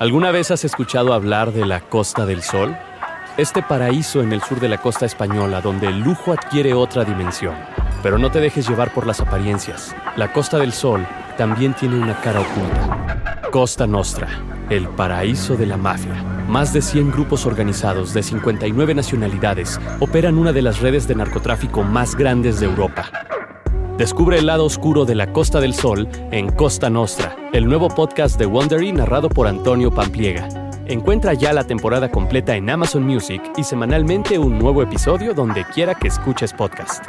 ¿Alguna vez has escuchado hablar de la Costa del Sol? Este paraíso en el sur de la costa española donde el lujo adquiere otra dimensión. Pero no te dejes llevar por las apariencias. La Costa del Sol también tiene una cara oculta. Costa Nostra, el paraíso de la mafia. Más de 100 grupos organizados de 59 nacionalidades operan una de las redes de narcotráfico más grandes de Europa. Descubre el lado oscuro de la Costa del Sol en Costa Nostra, el nuevo podcast de Wondery narrado por Antonio Pampliega. Encuentra ya la temporada completa en Amazon Music y semanalmente un nuevo episodio donde quiera que escuches podcast.